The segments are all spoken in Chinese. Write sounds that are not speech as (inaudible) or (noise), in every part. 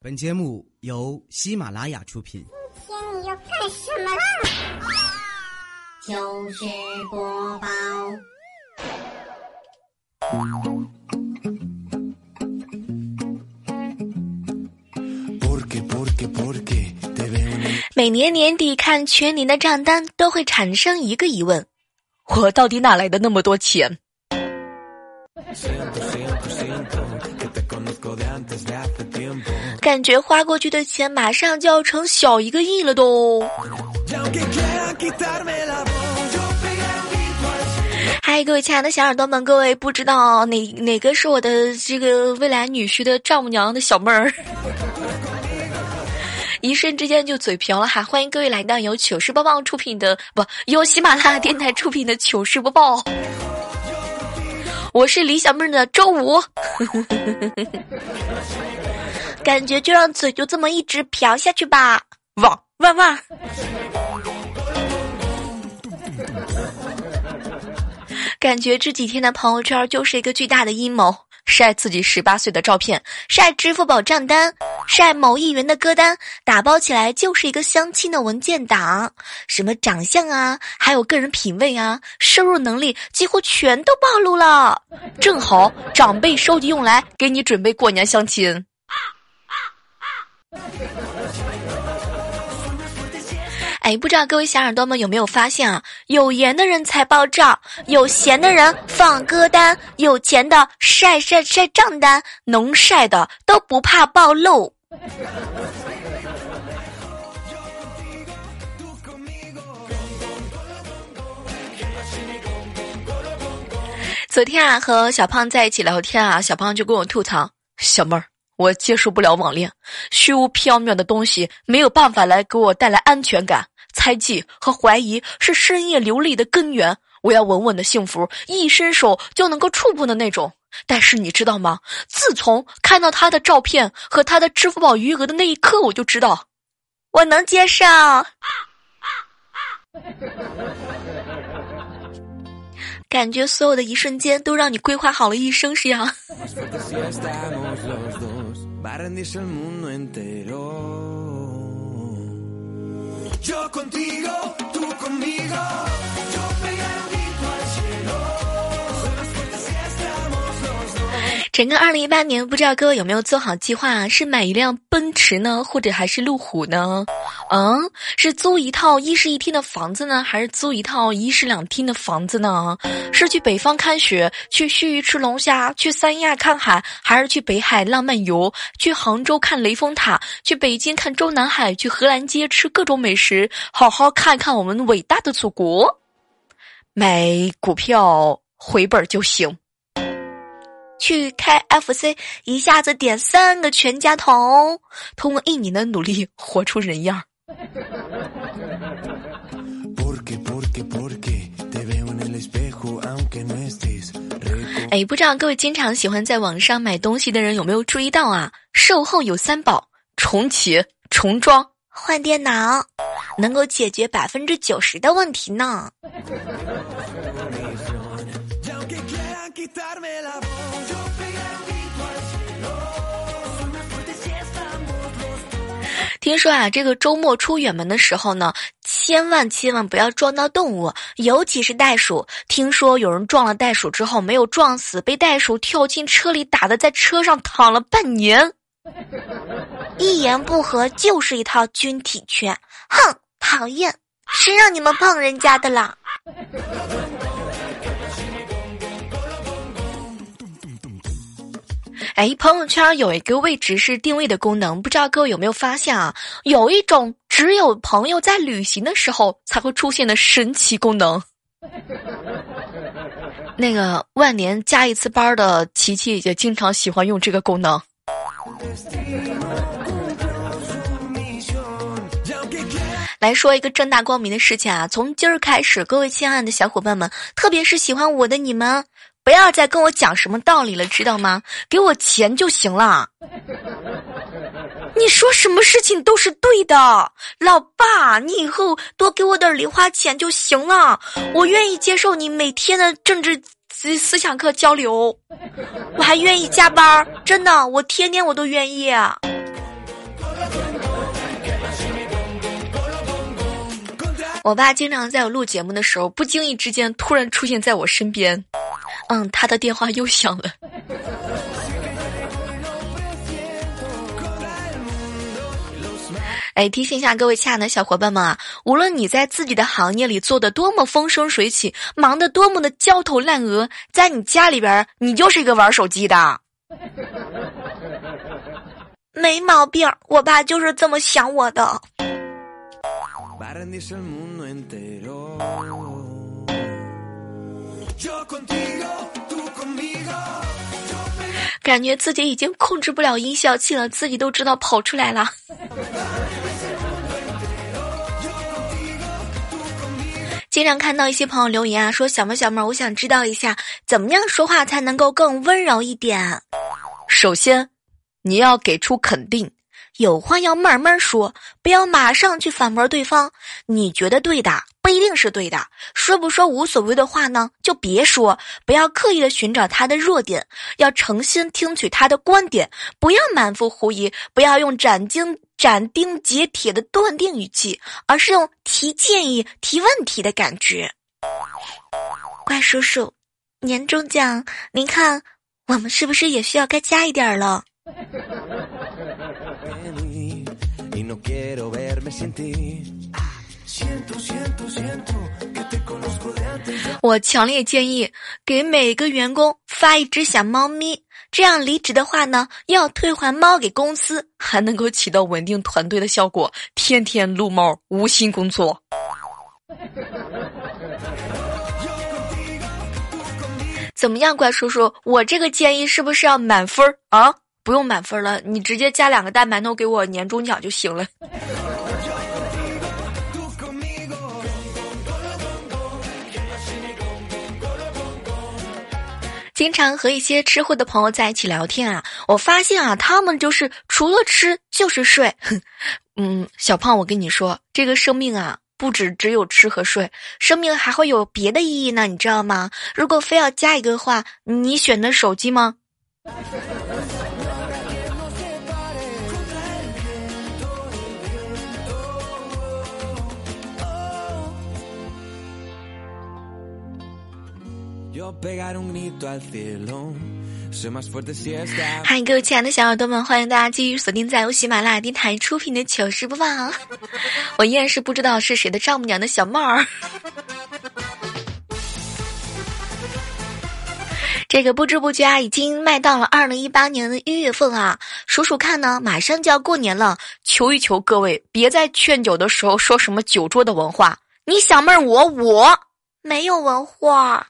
本节目由喜马拉雅出品。今天你要干什么啦？就是播报。每年年底看全年的账单，都会产生一个疑问：我到底哪来的那么多钱？感觉花过去的钱马上就要成小一个亿了都。嗨，各位亲爱的小耳朵们，各位不知道哪哪个是我的这个未来女婿的丈母娘的小妹儿，一瞬之间就嘴瓢了哈！欢迎各位来到由糗事播报出品的不由喜马拉雅电台出品的糗事播报。我是李小妹儿的周五，感觉就让嘴就这么一直瓢下去吧，汪汪汪！感觉这几天的朋友圈就是一个巨大的阴谋，晒自己十八岁的照片，晒支付宝账单，晒某艺员的歌单，打包起来就是一个相亲的文件档。什么长相啊，还有个人品味啊，收入能力几乎全都暴露了。正好长辈收集用来给你准备过年相亲。啊啊啊哎，不知道各位小耳朵们有没有发现啊？有颜的人才爆照，有闲的人放歌单，有钱的晒晒晒账单，能晒的都不怕暴露。昨天啊，和小胖在一起聊天啊，小胖就跟我吐槽：“小妹儿，我接受不了网恋，虚无缥缈的东西没有办法来给我带来安全感。”猜忌和怀疑是深夜流泪的根源。我要稳稳的幸福，一伸手就能够触碰的那种。但是你知道吗？自从看到他的照片和他的支付宝余额的那一刻，我就知道，我能接受。感觉所有的一瞬间都让你规划好了一生，是呀。Yo contigo, tú conmigo. Yo 整个二零一八年，不知道各位有没有做好计划？是买一辆奔驰呢，或者还是路虎呢？嗯，是租一套一室一厅的房子呢，还是租一套一室两厅的房子呢？是去北方看雪，去盱眙吃龙虾，去三亚看海，还是去北海浪漫游？去杭州看雷峰塔，去北京看中南海，去荷兰街吃各种美食，好好看看我们伟大的祖国。买股票回本就行。去开 FC，一下子点三个全家桶，通过一年的努力活出人样。哎，不知道各位经常喜欢在网上买东西的人有没有注意到啊？售后有三宝：重启、重装、换电脑，能够解决百分之九十的问题呢。听说啊，这个周末出远门的时候呢，千万千万不要撞到动物，尤其是袋鼠。听说有人撞了袋鼠之后没有撞死，被袋鼠跳进车里打的，在车上躺了半年。一言不合就是一套军体拳，哼，讨厌！谁让你们碰人家的啦？哎，朋友圈有一个位置是定位的功能，不知道各位有没有发现啊？有一种只有朋友在旅行的时候才会出现的神奇功能。那个万年加一次班的琪琪也经常喜欢用这个功能。来说一个正大光明的事情啊，从今儿开始，各位亲爱的小伙伴们，特别是喜欢我的你们。不要再跟我讲什么道理了，知道吗？给我钱就行了。你说什么事情都是对的，老爸，你以后多给我点零花钱就行了，我愿意接受你每天的政治思思想课交流，我还愿意加班，真的，我天天我都愿意。我爸经常在我录节目的时候，不经意之间突然出现在我身边。嗯，他的电话又响了。哎，提醒一下各位亲爱的小伙伴们啊，无论你在自己的行业里做的多么风生水起，忙得多么的焦头烂额，在你家里边，你就是一个玩手机的。(laughs) 没毛病，我爸就是这么想我的。感觉自己已经控制不了音效器了，自己都知道跑出来了。(laughs) 经常看到一些朋友留言啊，说小妹小妹，我想知道一下，怎么样说话才能够更温柔一点？首先，你要给出肯定。有话要慢慢说，不要马上去反驳对方。你觉得对的不一定是对的，说不说无所谓的话呢？就别说，不要刻意的寻找他的弱点，要诚心听取他的观点，不要满腹狐疑，不要用斩钉斩钉截铁的断定语气，而是用提建议、提问题的感觉。怪叔叔，年终奖，您看我们是不是也需要该加一点了？我强烈建议给每个员工发一只小猫咪，这样离职的话呢，要退还猫给公司，还能够起到稳定团队的效果。天天撸猫，无心工作。怎么样，怪叔叔？我这个建议是不是要满分啊？不用满分了，你直接加两个大馒头给我年终奖就行了。经常和一些吃货的朋友在一起聊天啊，我发现啊，他们就是除了吃就是睡。(laughs) 嗯，小胖，我跟你说，这个生命啊，不止只有吃和睡，生命还会有别的意义呢，你知道吗？如果非要加一个话，你选的手机吗？嗨，各位亲爱的小耳朵们，欢迎大家继续锁定在由喜马拉雅电台出品的糗事播报。我依然是不知道是谁的丈母娘的小帽儿。这个不知不觉啊，已经迈到了二零一八年的一月份啊，数数看呢，马上就要过年了。求一求各位，别在劝酒的时候说什么酒桌的文化。你小妹儿，我我没有文化。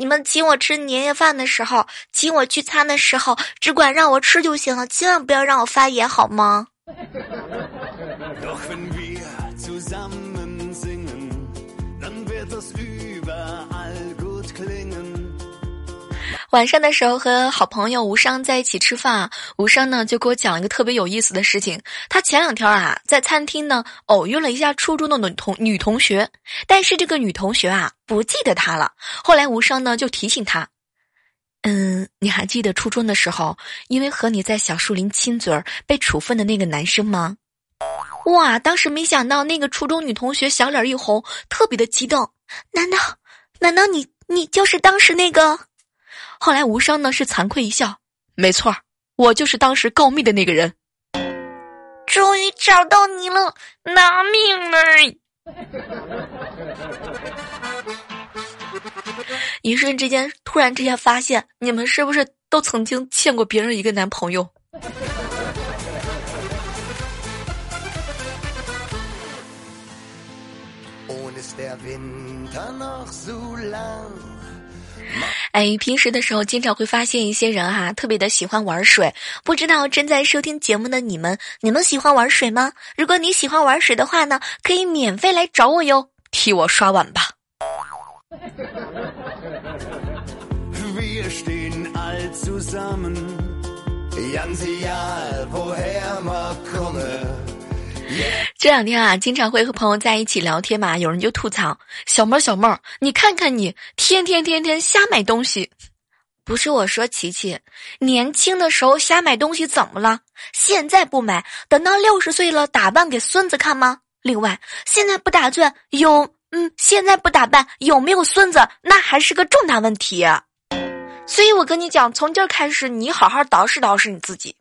你们请我吃年夜饭的时候，请我聚餐的时候，只管让我吃就行了，千万不要让我发言，好吗？晚上的时候和好朋友吴商在一起吃饭，吴商呢就给我讲了一个特别有意思的事情。他前两天啊在餐厅呢偶遇了一下初中的女同女同学，但是这个女同学啊不记得他了。后来吴商呢就提醒他，嗯，你还记得初中的时候，因为和你在小树林亲嘴儿被处分的那个男生吗？哇，当时没想到那个初中女同学小脸一红，特别的激动。难道难道你你就是当时那个？后来无伤呢是惭愧一笑，没错我就是当时告密的那个人。终于找到你了，拿命来！(laughs) 一瞬之间，突然之间发现，你们是不是都曾经欠过别人一个男朋友？哎，平时的时候经常会发现一些人哈，特别的喜欢玩水。不知道正在收听节目的你们，你们喜欢玩水吗？如果你喜欢玩水的话呢，可以免费来找我哟，替我刷碗吧。(laughs) 这两天啊，经常会和朋友在一起聊天嘛，有人就吐槽小妹儿，小妹儿，你看看你，天天天天瞎买东西。不是我说，琪琪，年轻的时候瞎买东西怎么了？现在不买，等到六十岁了打扮给孙子看吗？另外，现在不打算有嗯，现在不打扮有没有孙子，那还是个重大问题。所以我跟你讲，从今儿开始，你好好捯饬捯饬你自己。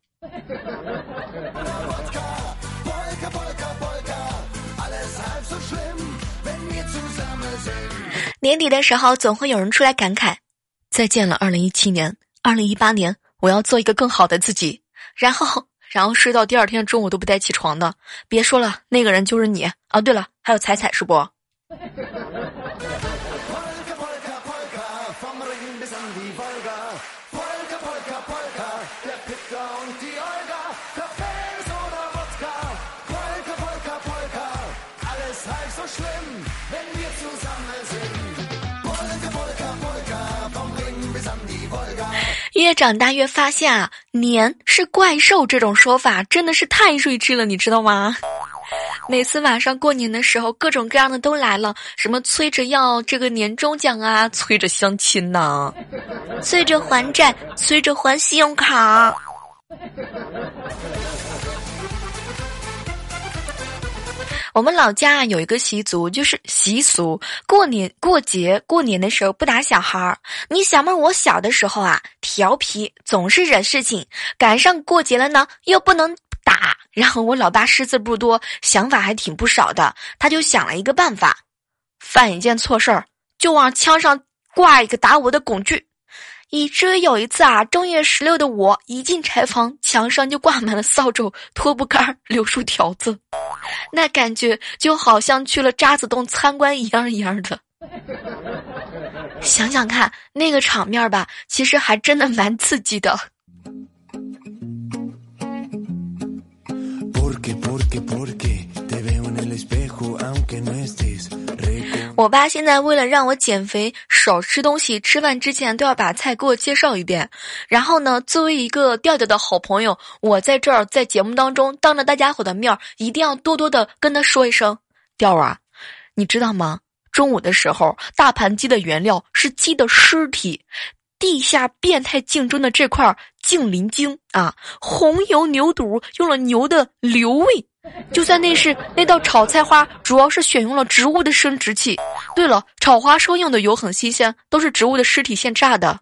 年底的时候，总会有人出来感慨：“再见了，二零一七年，二零一八年，我要做一个更好的自己。”然后，然后睡到第二天中午都不带起床的。别说了，那个人就是你啊！对了，还有彩彩是不？越长大越发现啊，年是怪兽这种说法真的是太睿智了，你知道吗？(laughs) 每次晚上过年的时候，各种各样的都来了，什么催着要这个年终奖啊，催着相亲呐，(laughs) 催着还债，催着还信用卡。我们老家啊有一个习俗，就是习俗过年过节过年的时候不打小孩儿。你小妹，我小的时候啊调皮，总是惹事情，赶上过节了呢又不能打。然后我老爸识字不多，想法还挺不少的，他就想了一个办法，犯一件错事儿就往墙上挂一个打我的工具。以至于有一次啊，正月十六的我一进柴房，墙上就挂满了扫帚、拖布杆、柳树条子，那感觉就好像去了渣滓洞参观一样一样的。想想看，那个场面吧，其实还真的蛮刺激的。我爸现在为了让我减肥少吃东西，吃饭之前都要把菜给我介绍一遍。然后呢，作为一个调调的好朋友，我在这儿在节目当中当着大家伙的面儿，一定要多多的跟他说一声：调儿啊，你知道吗？中午的时候，大盘鸡的原料是鸡的尸体，地下变态竞争的这块净鳞精啊，红油牛肚用了牛的瘤胃。就算那是那道炒菜花，主要是选用了植物的生殖器。对了，炒花生用的油很新鲜，都是植物的尸体现榨的。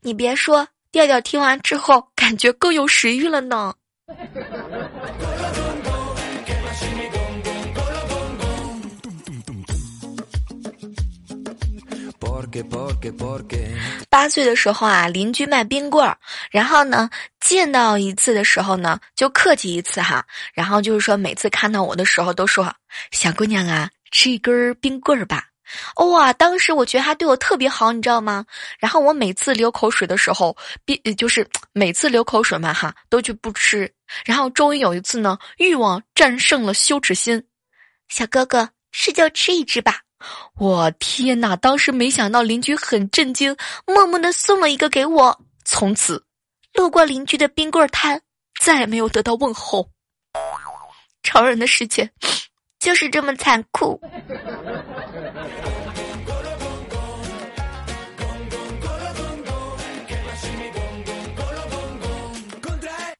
你别说，调调听完之后感觉更有食欲了呢。八岁的时候啊，邻居卖冰棍儿，然后呢，见到一次的时候呢，就客气一次哈，然后就是说每次看到我的时候都说：“小姑娘啊，吃一根冰棍儿吧。”哇，当时我觉得他对我特别好，你知道吗？然后我每次流口水的时候，必就是每次流口水嘛哈，都去不吃。然后终于有一次呢，欲望战胜了羞耻心，小哥哥吃就吃一只吧。我天哪！当时没想到邻居很震惊，默默的送了一个给我。从此，路过邻居的冰棍摊，再也没有得到问候。成人的世界，(sniffs) 就是这么残酷。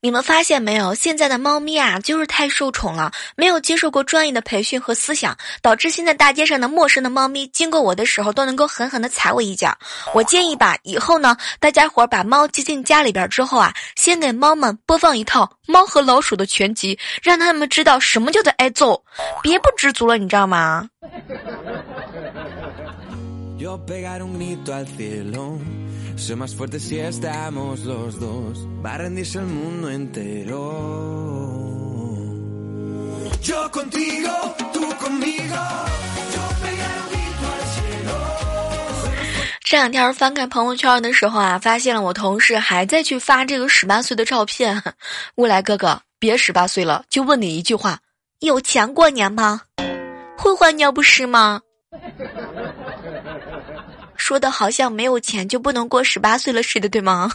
你们发现没有？现在的猫咪啊，就是太受宠了，没有接受过专业的培训和思想，导致现在大街上的陌生的猫咪经过我的时候，都能够狠狠的踩我一脚。我建议吧，以后呢，大家伙把猫接进家里边之后啊，先给猫们播放一套《猫和老鼠》的全集，让他们知道什么叫做挨揍，别不知足了，你知道吗？这两天翻看朋友圈的时候啊，发现了我同事还在去发这个十八岁的照片。未来哥哥，别十八岁了，就问你一句话：有钱过年吗？会换尿不湿吗？说的好像没有钱就不能过十八岁了似的，对吗？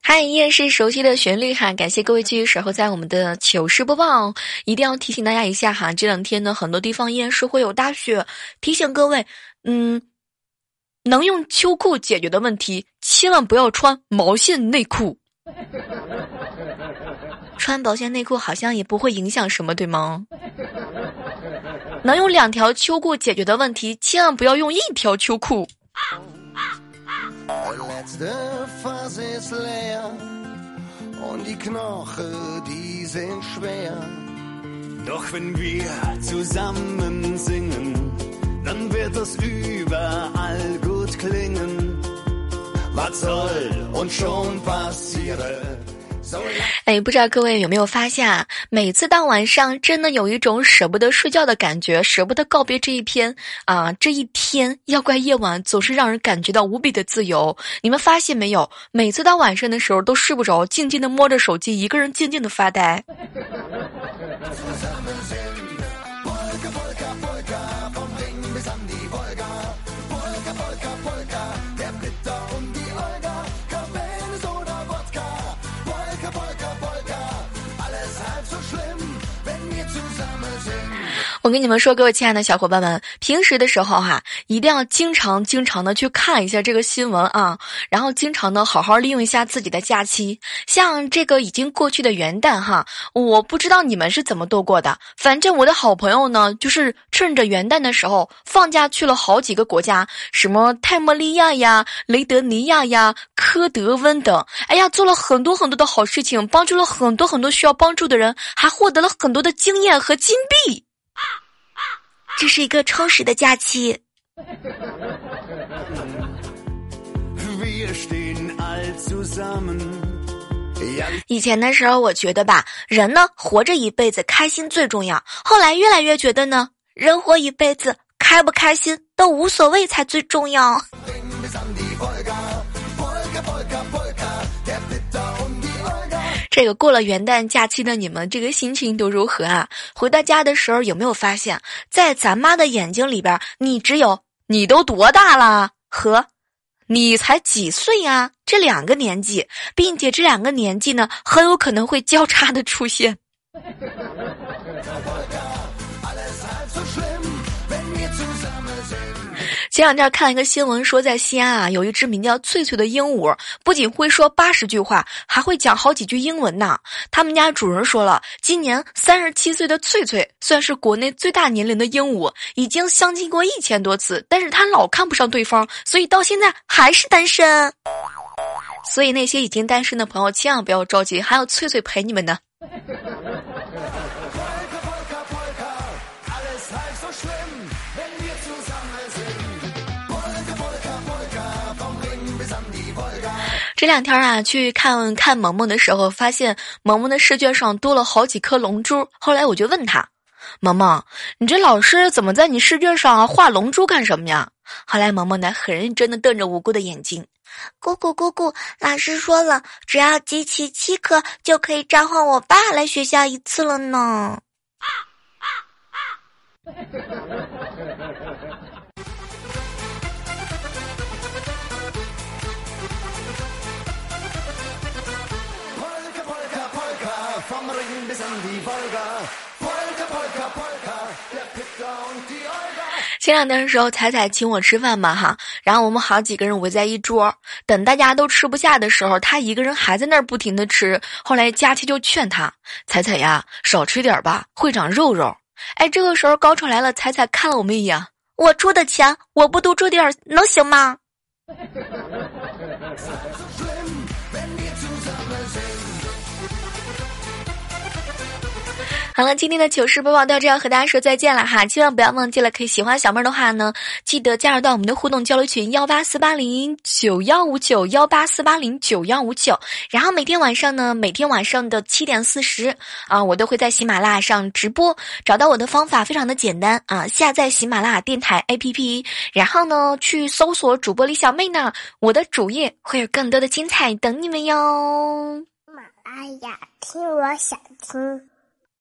嗨，依然是熟悉的旋律哈，感谢各位继续守候在我们的糗事播报。一定要提醒大家一下哈，这两天呢，很多地方依然是会有大雪，提醒各位，嗯。能用秋裤解决的问题，千万不要穿毛线内裤。穿保鲜内裤好像也不会影响什么，对吗？能用两条秋裤解决的问题，千万不要用一条秋裤。哎，不知道各位有没有发现啊？每次到晚上，真的有一种舍不得睡觉的感觉，舍不得告别这一篇啊，这一天。要怪夜晚总是让人感觉到无比的自由。你们发现没有？每次到晚上的时候都睡不着，静静的摸着手机，一个人静静的发呆。我跟你们说，各位亲爱的小伙伴们，平时的时候哈，一定要经常、经常的去看一下这个新闻啊，然后经常的好好利用一下自己的假期。像这个已经过去的元旦哈，我不知道你们是怎么度过的。反正我的好朋友呢，就是趁着元旦的时候放假去了好几个国家，什么泰莫利亚呀、雷德尼亚呀、科德温等。哎呀，做了很多很多的好事情，帮助了很多很多需要帮助的人，还获得了很多的经验和金币。这是一个充实的假期。以前的时候，我觉得吧，人呢活着一辈子，开心最重要。后来越来越觉得呢，人活一辈子，开不开心都无所谓才最重要。这个过了元旦假期的你们，这个心情都如何啊？回到家的时候有没有发现，在咱妈的眼睛里边，你只有你都多大了和你才几岁啊这两个年纪，并且这两个年纪呢，很有可能会交叉的出现。前两天看了一个新闻，说在西安啊，有一只名叫翠翠的鹦鹉，不仅会说八十句话，还会讲好几句英文呢。他们家主人说了，今年三十七岁的翠翠算是国内最大年龄的鹦鹉，已经相亲过一千多次，但是他老看不上对方，所以到现在还是单身。所以那些已经单身的朋友，千万不要着急，还有翠翠陪你们呢。这两天啊，去看看萌萌的时候，发现萌萌的试卷上多了好几颗龙珠。后来我就问他：“萌萌，你这老师怎么在你试卷上画龙珠干什么呀？”后来萌萌呢，很认真的瞪着无辜的眼睛：“姑姑姑姑，老师说了，只要集齐七颗，就可以召唤我爸来学校一次了呢。”啊”啊啊前两天的时候，彩彩请我吃饭嘛哈，然后我们好几个人围在一桌，等大家都吃不下的时候，他一个人还在那儿不停的吃。后来佳琪就劝他：“彩彩呀，少吃点吧，会长肉肉。”哎，这个时候高潮来了，彩彩看了我们一眼：“我出的钱，我不多出点能行吗？” (laughs) 好了，今天的糗事播报到这，要和大家说再见了哈！千万不要忘记了，可以喜欢小妹儿的话呢，记得加入到我们的互动交流群幺八四八零九幺五九幺八四八零九幺五九。然后每天晚上呢，每天晚上的七点四十啊，我都会在喜马拉雅上直播。找到我的方法非常的简单啊，下载喜马拉雅电台 APP，然后呢去搜索主播李小妹呢，我的主页会有更多的精彩等你们哟。喜马拉雅听，我想听。